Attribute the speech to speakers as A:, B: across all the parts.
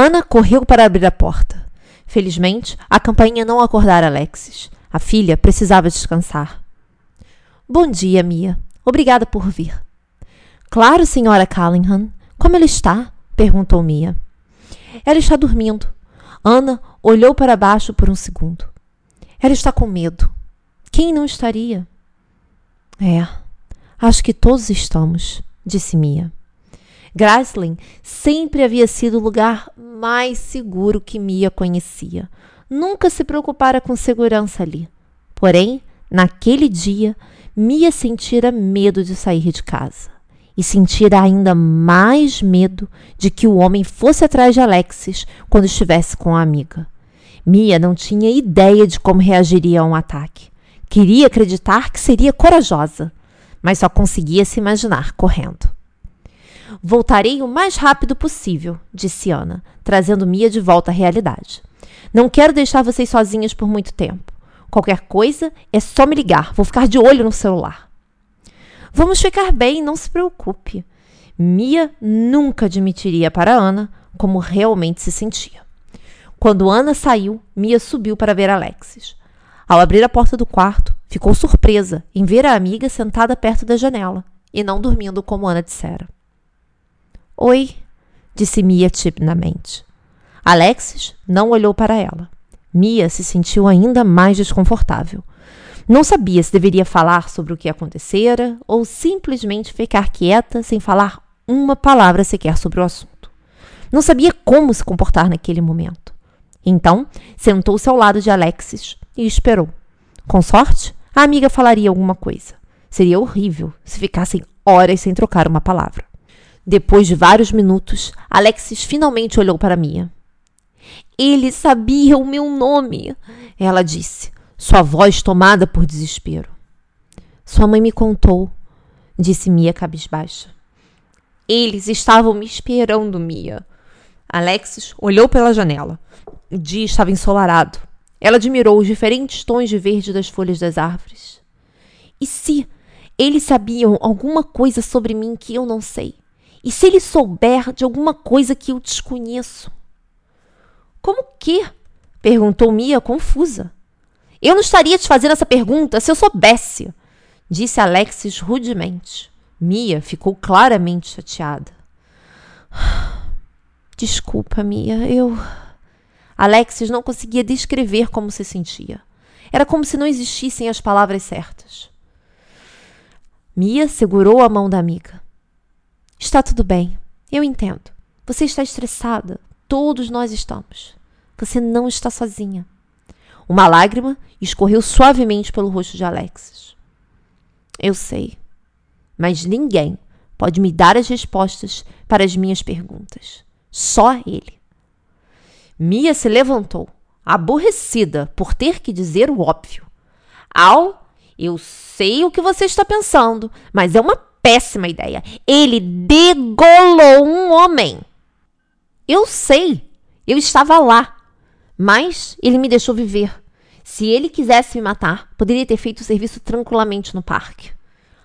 A: Ana correu para abrir a porta. Felizmente, a campainha não acordara Alexis. A filha precisava descansar. Bom dia, Mia. Obrigada por vir. Claro, senhora Callingham. Como ela está? perguntou Mia. Ela está dormindo. Ana olhou para baixo por um segundo. Ela está com medo. Quem não estaria? É, acho que todos estamos, disse Mia. Graslin sempre havia sido o lugar mais seguro que Mia conhecia. Nunca se preocupara com segurança ali. Porém, naquele dia, Mia sentira medo de sair de casa e sentira ainda mais medo de que o homem fosse atrás de Alexis quando estivesse com a amiga. Mia não tinha ideia de como reagiria a um ataque. Queria acreditar que seria corajosa, mas só conseguia se imaginar correndo. Voltarei o mais rápido possível, disse Ana, trazendo Mia de volta à realidade. Não quero deixar vocês sozinhas por muito tempo. Qualquer coisa é só me ligar, vou ficar de olho no celular. Vamos ficar bem, não se preocupe. Mia nunca admitiria para Ana como realmente se sentia. Quando Ana saiu, Mia subiu para ver Alexis. Ao abrir a porta do quarto, ficou surpresa em ver a amiga sentada perto da janela e não dormindo como Ana dissera. Oi, disse Mia timidamente. Alexis não olhou para ela. Mia se sentiu ainda mais desconfortável. Não sabia se deveria falar sobre o que acontecera ou simplesmente ficar quieta sem falar uma palavra sequer sobre o assunto. Não sabia como se comportar naquele momento. Então, sentou-se ao lado de Alexis e esperou. Com sorte, a amiga falaria alguma coisa. Seria horrível se ficassem horas sem trocar uma palavra. Depois de vários minutos, Alexis finalmente olhou para Mia. Ele sabia o meu nome, ela disse, sua voz tomada por desespero. Sua mãe me contou, disse Mia cabisbaixa. Eles estavam me esperando, Mia. Alexis olhou pela janela. O dia estava ensolarado. Ela admirou os diferentes tons de verde das folhas das árvores. E se eles sabiam alguma coisa sobre mim que eu não sei? E se ele souber de alguma coisa que eu desconheço? Como que? perguntou Mia confusa. Eu não estaria te fazendo essa pergunta se eu soubesse, disse Alexis rudemente. Mia ficou claramente chateada. Desculpa, Mia, eu. Alexis não conseguia descrever como se sentia. Era como se não existissem as palavras certas. Mia segurou a mão da amiga. Está tudo bem. Eu entendo. Você está estressada. Todos nós estamos. Você não está sozinha. Uma lágrima escorreu suavemente pelo rosto de Alexis. Eu sei. Mas ninguém pode me dar as respostas para as minhas perguntas. Só ele. Mia se levantou, aborrecida por ter que dizer o óbvio. Al, eu sei o que você está pensando, mas é uma péssima ideia. Ele degolou um homem. Eu sei, eu estava lá. Mas ele me deixou viver. Se ele quisesse me matar, poderia ter feito o serviço tranquilamente no parque.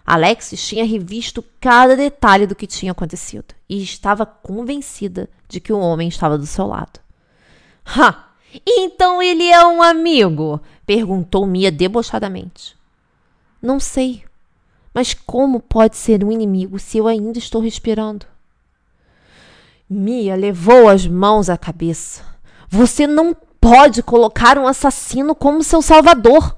A: Alexis tinha revisto cada detalhe do que tinha acontecido e estava convencida de que o homem estava do seu lado. Ha! Então ele é um amigo? perguntou Mia debochadamente. Não sei, mas como pode ser um inimigo se eu ainda estou respirando? Mia levou as mãos à cabeça. Você não pode colocar um assassino como seu salvador.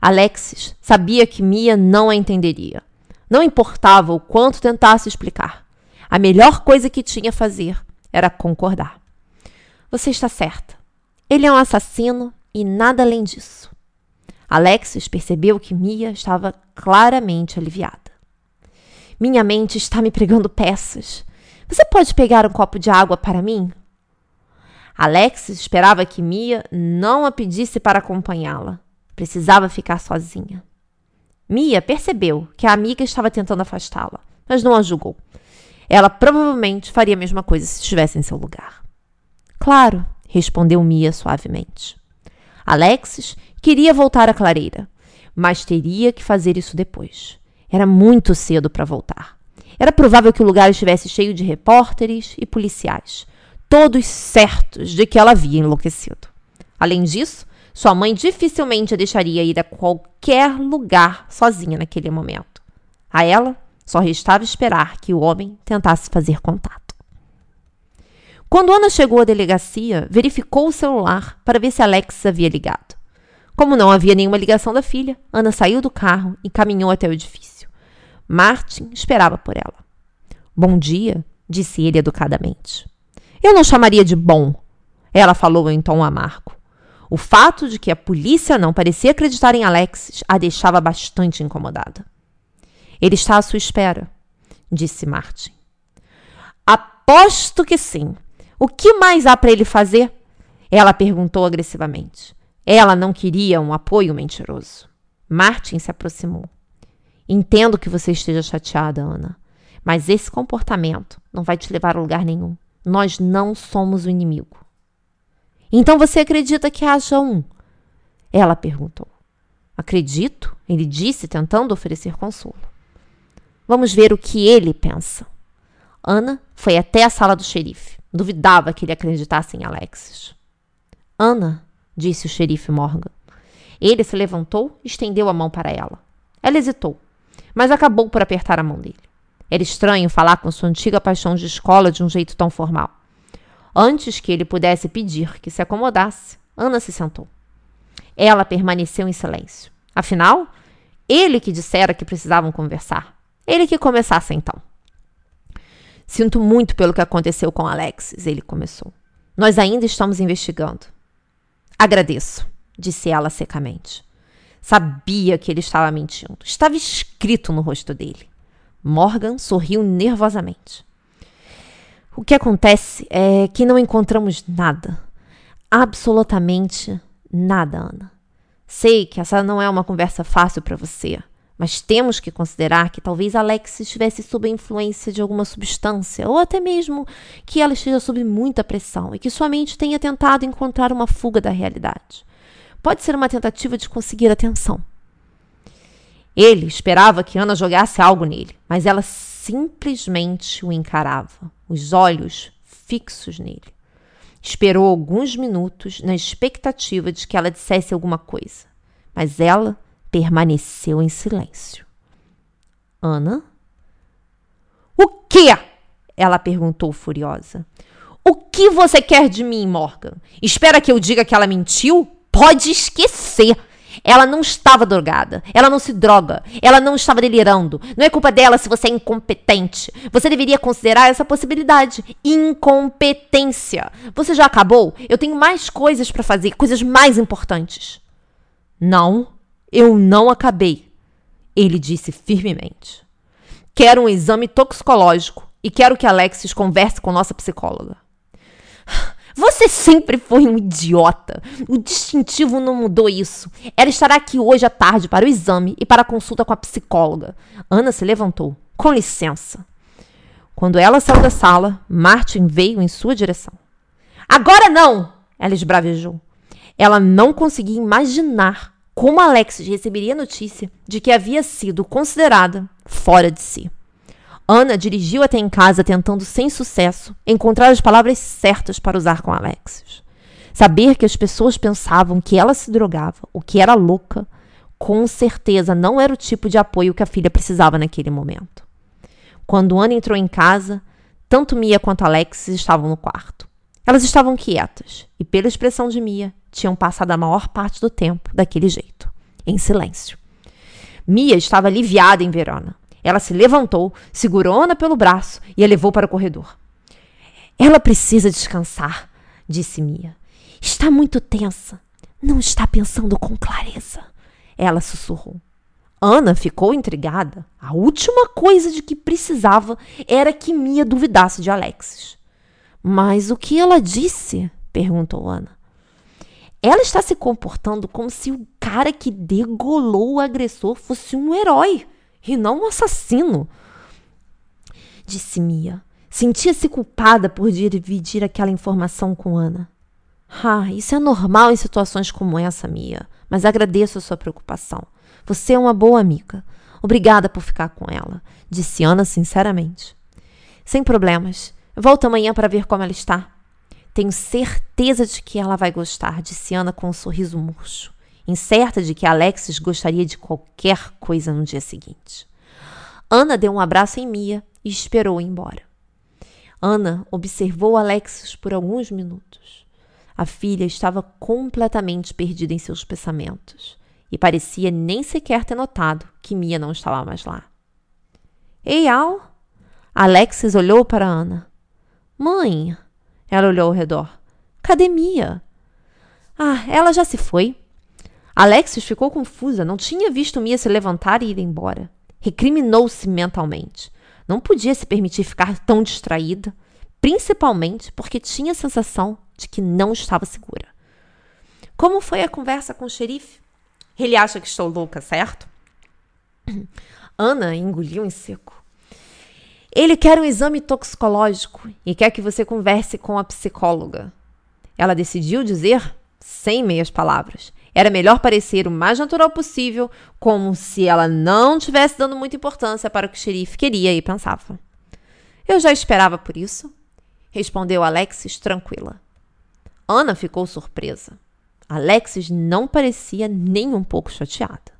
A: Alexis sabia que Mia não a entenderia. Não importava o quanto tentasse explicar. A melhor coisa que tinha a fazer era concordar. Você está certa. Ele é um assassino e nada além disso. Alexis percebeu que Mia estava claramente aliviada. Minha mente está me pregando peças. Você pode pegar um copo de água para mim? Alexis esperava que Mia não a pedisse para acompanhá-la. Precisava ficar sozinha. Mia percebeu que a amiga estava tentando afastá-la, mas não a julgou. Ela provavelmente faria a mesma coisa se estivesse em seu lugar. Claro, respondeu Mia suavemente. Alexis Queria voltar à clareira, mas teria que fazer isso depois. Era muito cedo para voltar. Era provável que o lugar estivesse cheio de repórteres e policiais. todos certos de que ela havia enlouquecido. Além disso, sua mãe dificilmente a deixaria ir a qualquer lugar sozinha naquele momento. A ela só restava esperar que o homem tentasse fazer contato. Quando Ana chegou à delegacia, verificou o celular para ver se Alex havia ligado. Como não havia nenhuma ligação da filha, Ana saiu do carro e caminhou até o edifício. Martin esperava por ela. Bom dia, disse ele educadamente. Eu não chamaria de bom, ela falou em tom amargo. O fato de que a polícia não parecia acreditar em Alexis a deixava bastante incomodada. Ele está à sua espera, disse Martin. Aposto que sim. O que mais há para ele fazer? Ela perguntou agressivamente. Ela não queria um apoio mentiroso. Martin se aproximou. Entendo que você esteja chateada, Ana, mas esse comportamento não vai te levar a lugar nenhum. Nós não somos o inimigo. Então você acredita que haja um? Ela perguntou. Acredito, ele disse, tentando oferecer consolo. Vamos ver o que ele pensa. Ana foi até a sala do xerife. Duvidava que ele acreditasse em Alexis. Ana, disse o xerife Morgan. Ele se levantou e estendeu a mão para ela. Ela hesitou, mas acabou por apertar a mão dele. Era estranho falar com sua antiga paixão de escola de um jeito tão formal. Antes que ele pudesse pedir que se acomodasse, Ana se sentou. Ela permaneceu em silêncio. Afinal, ele que dissera que precisavam conversar. Ele que começasse então. Sinto muito pelo que aconteceu com Alexis, ele começou. Nós ainda estamos investigando. Agradeço, disse ela secamente. Sabia que ele estava mentindo. Estava escrito no rosto dele. Morgan sorriu nervosamente. O que acontece é que não encontramos nada. Absolutamente nada, Ana. Sei que essa não é uma conversa fácil para você, mas temos que considerar que talvez Alex estivesse sob a influência de alguma substância, ou até mesmo que ela esteja sob muita pressão e que sua mente tenha tentado encontrar uma fuga da realidade. Pode ser uma tentativa de conseguir atenção. Ele esperava que Ana jogasse algo nele, mas ela simplesmente o encarava, os olhos fixos nele. Esperou alguns minutos na expectativa de que ela dissesse alguma coisa, mas ela permaneceu em silêncio. Ana? O quê? Ela perguntou furiosa. O que você quer de mim, Morgan? Espera que eu diga que ela mentiu? Pode esquecer. Ela não estava drogada. Ela não se droga. Ela não estava delirando. Não é culpa dela se você é incompetente. Você deveria considerar essa possibilidade. Incompetência. Você já acabou? Eu tenho mais coisas para fazer, coisas mais importantes. Não, eu não acabei. Ele disse firmemente. Quero um exame toxicológico e quero que Alexis converse com nossa psicóloga. Você sempre foi um idiota. O distintivo não mudou isso. Ela estará aqui hoje à tarde para o exame e para a consulta com a psicóloga. Ana se levantou. Com licença. Quando ela saiu da sala, Martin veio em sua direção. Agora não! Ela esbravejou. Ela não conseguia imaginar como Alex receberia a notícia de que havia sido considerada fora de si. Ana dirigiu até em casa tentando, sem sucesso, encontrar as palavras certas para usar com Alexis. Saber que as pessoas pensavam que ela se drogava, ou que era louca, com certeza não era o tipo de apoio que a filha precisava naquele momento. Quando Ana entrou em casa, tanto Mia quanto Alexis estavam no quarto. Elas estavam quietas e, pela expressão de Mia, tinham passado a maior parte do tempo daquele jeito, em silêncio. Mia estava aliviada em Verona. Ela se levantou, segurou Ana pelo braço e a levou para o corredor. Ela precisa descansar, disse Mia. Está muito tensa. Não está pensando com clareza. Ela sussurrou. Ana ficou intrigada. A última coisa de que precisava era que Mia duvidasse de Alexis. Mas o que ela disse? perguntou Ana. Ela está se comportando como se o cara que degolou o agressor fosse um herói e não um assassino. Disse Mia. Sentia-se culpada por dividir aquela informação com Ana. Ah, isso é normal em situações como essa, Mia, mas agradeço a sua preocupação. Você é uma boa amiga. Obrigada por ficar com ela, disse Ana sinceramente. Sem problemas. Volto amanhã para ver como ela está. Tenho certeza de que ela vai gostar, disse Ana com um sorriso murcho, incerta de que Alexis gostaria de qualquer coisa no dia seguinte. Ana deu um abraço em Mia e esperou ir embora. Ana observou Alexis por alguns minutos. A filha estava completamente perdida em seus pensamentos e parecia nem sequer ter notado que Mia não estava mais lá. Ei, Al! Alexis olhou para Ana. Mãe! Ela olhou ao redor. Cadê Mia? Ah, ela já se foi. Alexis ficou confusa, não tinha visto Mia se levantar e ir embora. Recriminou-se mentalmente. Não podia se permitir ficar tão distraída, principalmente porque tinha a sensação de que não estava segura. Como foi a conversa com o xerife? Ele acha que estou louca, certo? Ana engoliu em seco. Ele quer um exame toxicológico e quer que você converse com a psicóloga. Ela decidiu dizer, sem meias palavras, era melhor parecer o mais natural possível, como se ela não tivesse dando muita importância para o que o xerife queria e pensava. Eu já esperava por isso, respondeu Alexis tranquila. Ana ficou surpresa. Alexis não parecia nem um pouco chateada.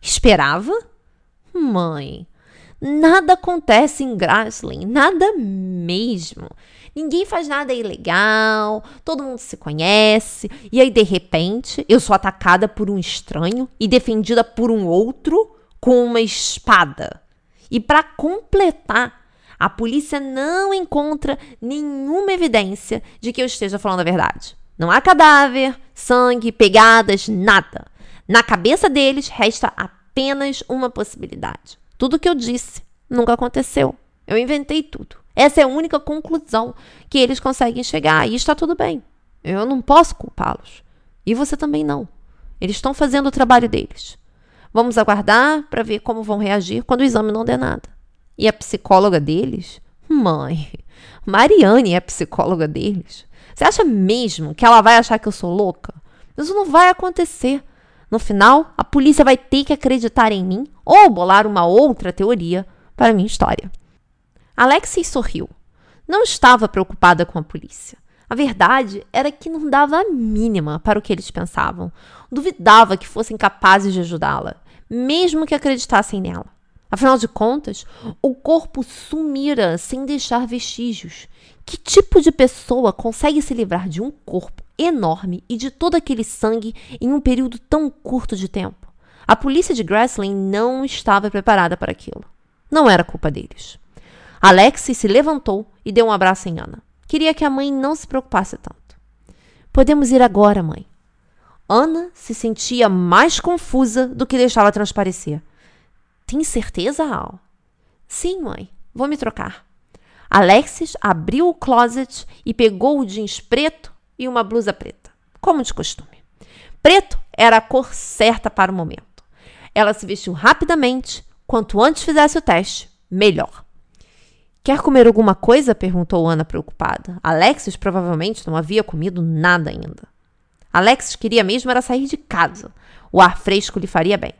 A: Esperava? Mãe, nada acontece em Grassling, nada mesmo. Ninguém faz nada ilegal, todo mundo se conhece, e aí de repente eu sou atacada por um estranho e defendida por um outro com uma espada. E para completar, a polícia não encontra nenhuma evidência de que eu esteja falando a verdade. Não há cadáver, sangue, pegadas, nada. Na cabeça deles resta apenas uma possibilidade. Tudo que eu disse nunca aconteceu. Eu inventei tudo. Essa é a única conclusão que eles conseguem chegar e está tudo bem. Eu não posso culpá-los. E você também não. Eles estão fazendo o trabalho deles. Vamos aguardar para ver como vão reagir quando o exame não der nada. E a psicóloga deles? Mãe, Mariane é a psicóloga deles. Você acha mesmo que ela vai achar que eu sou louca? Isso não vai acontecer. No final, a polícia vai ter que acreditar em mim ou bolar uma outra teoria para minha história. Alexis sorriu. Não estava preocupada com a polícia. A verdade era que não dava a mínima para o que eles pensavam. Duvidava que fossem capazes de ajudá-la, mesmo que acreditassem nela. Afinal de contas, o corpo sumira sem deixar vestígios. Que tipo de pessoa consegue se livrar de um corpo enorme e de todo aquele sangue em um período tão curto de tempo? A polícia de Grassland não estava preparada para aquilo. Não era culpa deles. Alexis se levantou e deu um abraço em Ana. Queria que a mãe não se preocupasse tanto. Podemos ir agora, mãe. Ana se sentia mais confusa do que deixava transparecer. Tem certeza, Al? Sim, mãe. Vou me trocar. Alexis abriu o closet e pegou o jeans preto e uma blusa preta, como de costume. Preto era a cor certa para o momento. Ela se vestiu rapidamente. Quanto antes fizesse o teste, melhor. Quer comer alguma coisa? perguntou Ana preocupada. Alexis provavelmente não havia comido nada ainda. Alexis queria mesmo era sair de casa. O ar fresco lhe faria bem.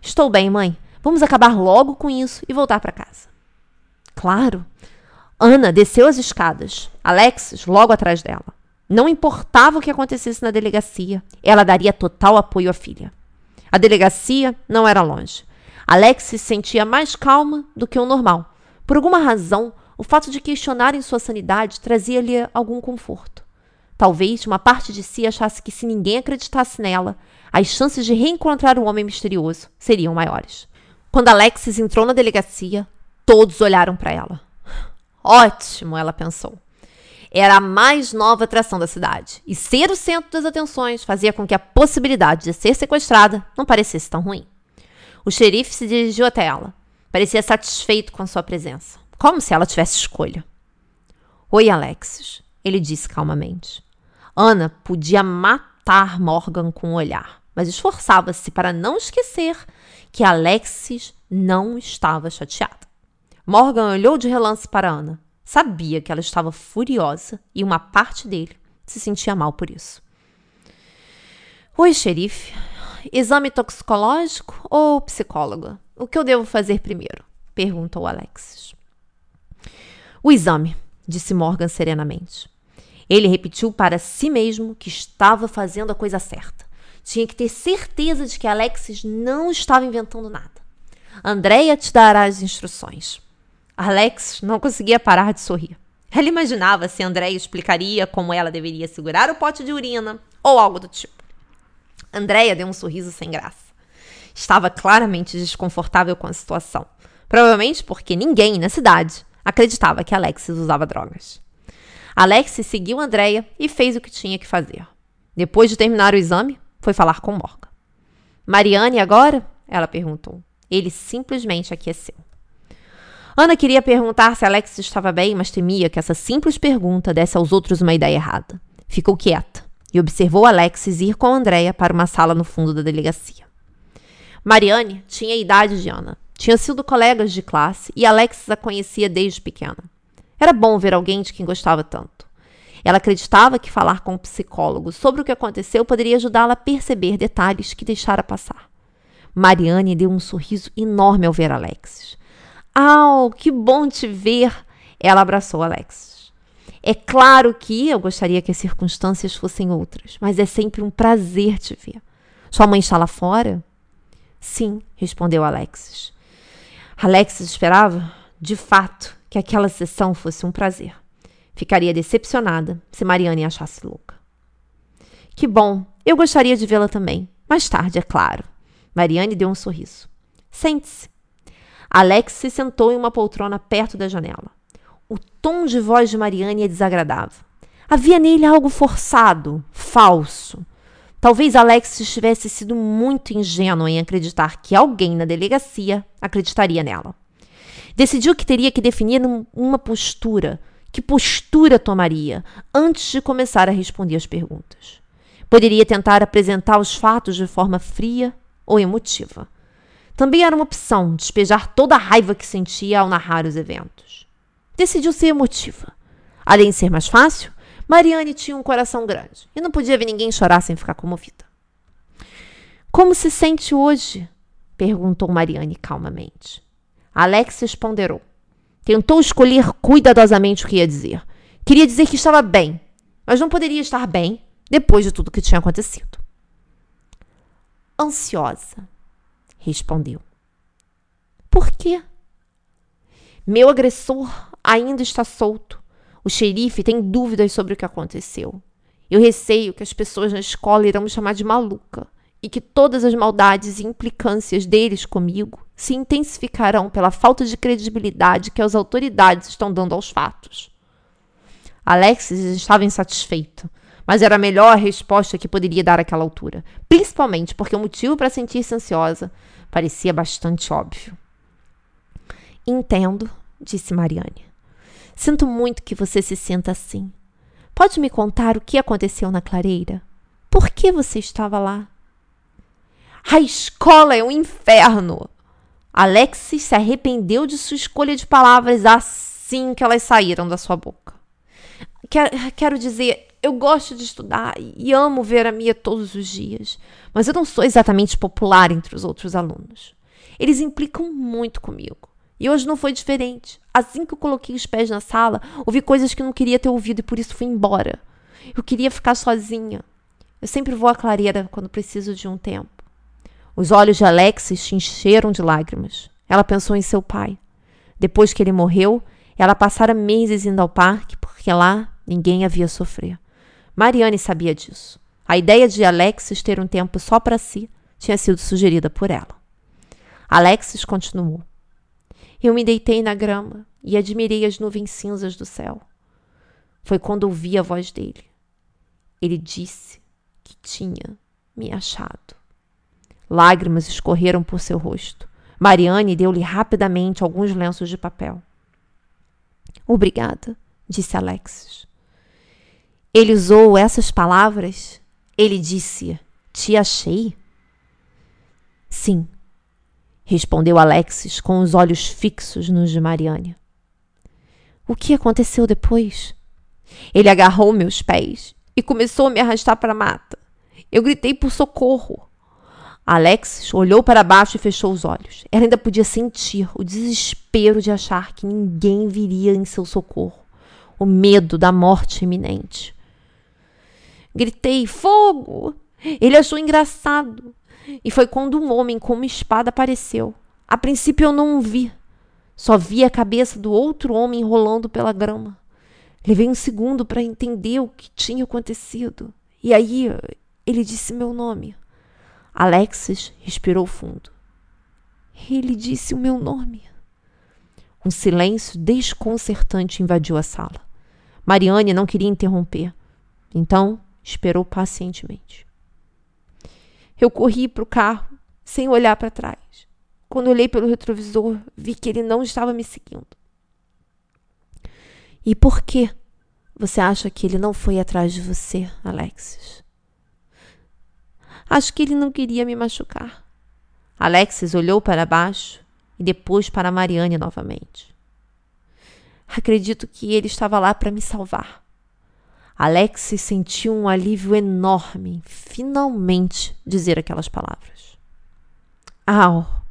A: Estou bem, mãe. Vamos acabar logo com isso e voltar para casa. Claro. Ana desceu as escadas, Alexis logo atrás dela. Não importava o que acontecesse na delegacia, ela daria total apoio à filha. A delegacia não era longe. Alexis se sentia mais calma do que o normal por alguma razão, o fato de questionarem sua sanidade trazia-lhe algum conforto. Talvez uma parte de si achasse que se ninguém acreditasse nela, as chances de reencontrar o homem misterioso seriam maiores. Quando Alexis entrou na delegacia, todos olharam para ela. Ótimo, ela pensou. Era a mais nova atração da cidade, e ser o centro das atenções fazia com que a possibilidade de ser sequestrada não parecesse tão ruim. O xerife se dirigiu até ela. Parecia satisfeito com sua presença, como se ela tivesse escolha. Oi, Alexis, ele disse calmamente. Ana podia matar Morgan com o um olhar, mas esforçava-se para não esquecer que Alexis não estava chateada. Morgan olhou de relance para Ana. Sabia que ela estava furiosa e uma parte dele se sentia mal por isso. Oi, xerife. Exame toxicológico ou psicóloga? O que eu devo fazer primeiro? perguntou Alexis. O exame, disse Morgan serenamente. Ele repetiu para si mesmo que estava fazendo a coisa certa. Tinha que ter certeza de que Alexis não estava inventando nada. Andréia te dará as instruções. Alex não conseguia parar de sorrir. Ela imaginava se Andréia explicaria como ela deveria segurar o pote de urina ou algo do tipo. Andréia deu um sorriso sem graça. Estava claramente desconfortável com a situação. Provavelmente porque ninguém na cidade acreditava que Alexis usava drogas. Alexis seguiu Andréia e fez o que tinha que fazer. Depois de terminar o exame, foi falar com Morgan. Mariane agora? Ela perguntou. Ele simplesmente aqueceu. Ana queria perguntar se Alex estava bem, mas temia que essa simples pergunta desse aos outros uma ideia errada. Ficou quieta e observou Alexis ir com Andréia para uma sala no fundo da delegacia. Mariane tinha a idade de Ana. Tinha sido colegas de classe e Alexis a conhecia desde pequena. Era bom ver alguém de quem gostava tanto. Ela acreditava que falar com um psicólogo sobre o que aconteceu poderia ajudá-la a perceber detalhes que deixara passar. Mariane deu um sorriso enorme ao ver Alexis. Au, que bom te ver! Ela abraçou Alexis. É claro que eu gostaria que as circunstâncias fossem outras, mas é sempre um prazer te ver. Sua mãe está lá fora? Sim, respondeu Alexis. Alexis esperava, de fato, que aquela sessão fosse um prazer. Ficaria decepcionada se Mariane achasse louca. Que bom, eu gostaria de vê-la também. Mais tarde, é claro. Mariane deu um sorriso. Sente-se. Alex se sentou em uma poltrona perto da janela. O tom de voz de Mariane é desagradável. Havia nele algo forçado, falso. Talvez Alex tivesse sido muito ingênuo em acreditar que alguém na delegacia acreditaria nela. Decidiu que teria que definir uma postura. Que postura tomaria antes de começar a responder as perguntas? Poderia tentar apresentar os fatos de forma fria ou emotiva. Também era uma opção despejar toda a raiva que sentia ao narrar os eventos. Decidiu ser emotiva. Além de ser mais fácil, Mariane tinha um coração grande e não podia ver ninguém chorar sem ficar comovida. Como se sente hoje? perguntou Mariane calmamente. Alexis ponderou. Tentou escolher cuidadosamente o que ia dizer. Queria dizer que estava bem, mas não poderia estar bem depois de tudo que tinha acontecido. Ansiosa, respondeu. Por quê? Meu agressor ainda está solto. O xerife tem dúvidas sobre o que aconteceu. Eu receio que as pessoas na escola irão me chamar de maluca e que todas as maldades e implicâncias deles comigo se intensificarão pela falta de credibilidade que as autoridades estão dando aos fatos. Alexis estava insatisfeito mas era a melhor resposta que poderia dar àquela altura, principalmente porque o motivo para sentir-se ansiosa parecia bastante óbvio. Entendo, disse Mariane. Sinto muito que você se sinta assim. Pode me contar o que aconteceu na clareira? Por que você estava lá? A escola é um inferno! Alexis se arrependeu de sua escolha de palavras assim que elas saíram da sua boca. Quero, quero dizer, eu gosto de estudar e amo ver a Mia todos os dias, mas eu não sou exatamente popular entre os outros alunos. Eles implicam muito comigo. E hoje não foi diferente. Assim que eu coloquei os pés na sala, ouvi coisas que eu não queria ter ouvido e por isso fui embora. Eu queria ficar sozinha. Eu sempre vou à clareira quando preciso de um tempo. Os olhos de Alexis se encheram de lágrimas. Ela pensou em seu pai. Depois que ele morreu, ela passara meses indo ao parque porque lá ninguém havia sofrer. Mariane sabia disso. A ideia de Alexis ter um tempo só para si tinha sido sugerida por ela. Alexis continuou. Eu me deitei na grama e admirei as nuvens cinzas do céu. Foi quando ouvi a voz dele. Ele disse que tinha me achado. Lágrimas escorreram por seu rosto. Mariane deu-lhe rapidamente alguns lenços de papel. Obrigada, disse Alexis. Ele usou essas palavras? Ele disse: Te achei? Sim, respondeu Alexis com os olhos fixos nos de Mariane. O que aconteceu depois? Ele agarrou meus pés e começou a me arrastar para a mata. Eu gritei por socorro. Alexis olhou para baixo e fechou os olhos. Ela ainda podia sentir o desespero de achar que ninguém viria em seu socorro, o medo da morte iminente. Gritei: Fogo! Ele achou engraçado. E foi quando um homem com uma espada apareceu. A princípio eu não o vi. Só vi a cabeça do outro homem rolando pela grama. Levei um segundo para entender o que tinha acontecido. E aí ele disse meu nome. Alexis respirou fundo. Ele disse o meu nome. Um silêncio desconcertante invadiu a sala. Mariane não queria interromper. Então, esperou pacientemente. Eu corri para o carro, sem olhar para trás. Quando olhei pelo retrovisor, vi que ele não estava me seguindo. E por que você acha que ele não foi atrás de você, Alexis? Acho que ele não queria me machucar. Alexis olhou para baixo e depois para Mariane novamente. Acredito que ele estava lá para me salvar. Alexis sentiu um alívio enorme finalmente dizer aquelas palavras. Al,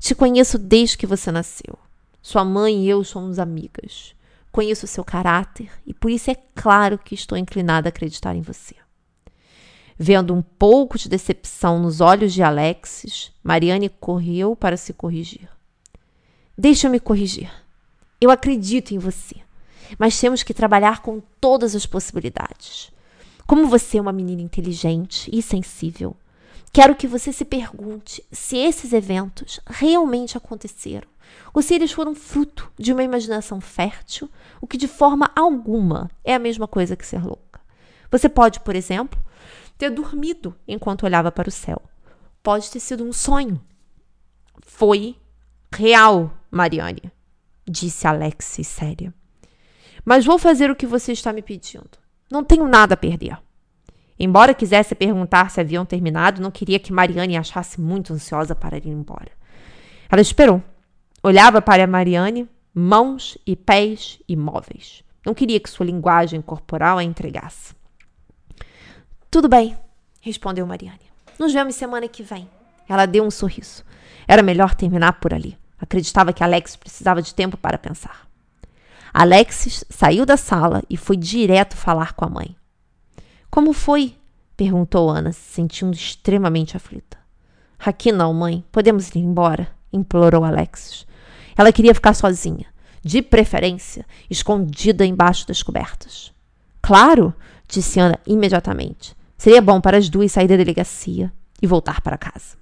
A: te conheço desde que você nasceu. Sua mãe e eu somos amigas. Conheço seu caráter e por isso é claro que estou inclinada a acreditar em você. Vendo um pouco de decepção nos olhos de Alexis, Mariane correu para se corrigir. Deixa-me corrigir. Eu acredito em você mas temos que trabalhar com todas as possibilidades. Como você é uma menina inteligente e sensível, quero que você se pergunte se esses eventos realmente aconteceram ou se eles foram fruto de uma imaginação fértil, o que de forma alguma é a mesma coisa que ser louca. Você pode, por exemplo, ter dormido enquanto olhava para o céu. Pode ter sido um sonho. Foi real, Mariane, disse Alexis séria. Mas vou fazer o que você está me pedindo. Não tenho nada a perder. Embora quisesse perguntar se haviam terminado, não queria que Mariane achasse muito ansiosa para ir embora. Ela esperou. Olhava para Mariane, mãos e pés imóveis. Não queria que sua linguagem corporal a entregasse. Tudo bem, respondeu Mariane. Nos vemos semana que vem. Ela deu um sorriso. Era melhor terminar por ali. Acreditava que Alex precisava de tempo para pensar. Alexis saiu da sala e foi direto falar com a mãe. Como foi? perguntou Ana, se sentindo extremamente aflita. Aqui não, mãe. Podemos ir embora? implorou Alexis. Ela queria ficar sozinha, de preferência, escondida embaixo das cobertas. Claro, disse Ana imediatamente. Seria bom para as duas sair da delegacia e voltar para casa.